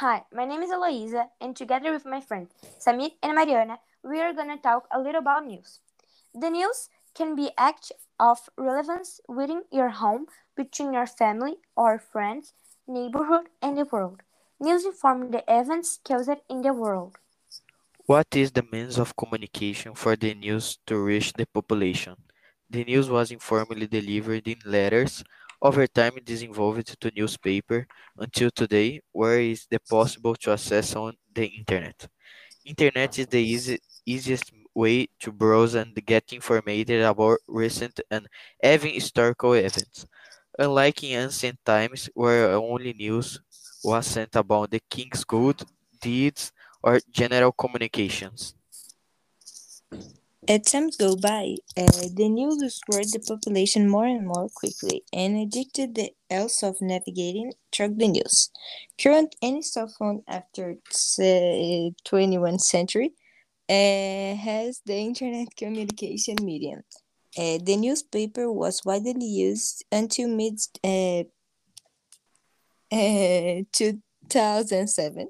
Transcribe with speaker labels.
Speaker 1: Hi, my name is Eloisa, and together with my friends Samir and Mariana, we are going to talk a little about news. The news can be act of relevance within your home, between your family or friends, neighborhood, and the world. News inform the events caused in the world.
Speaker 2: What is the means of communication for the news to reach the population? The news was informally delivered in letters, over time this evolved to newspaper, until today, where is the possible to access on the internet. Internet is the easy, easiest way to browse and get information about recent and even historical events. Unlike in ancient times, where only news was sent about the king's good deeds or general communications.
Speaker 3: As time go by, uh, the news spread the population more and more quickly and addicted the else of navigating through the news. Current any cell phone after the 21st century uh, has the internet communication medium. Uh, the newspaper was widely used until mid uh, uh, 2007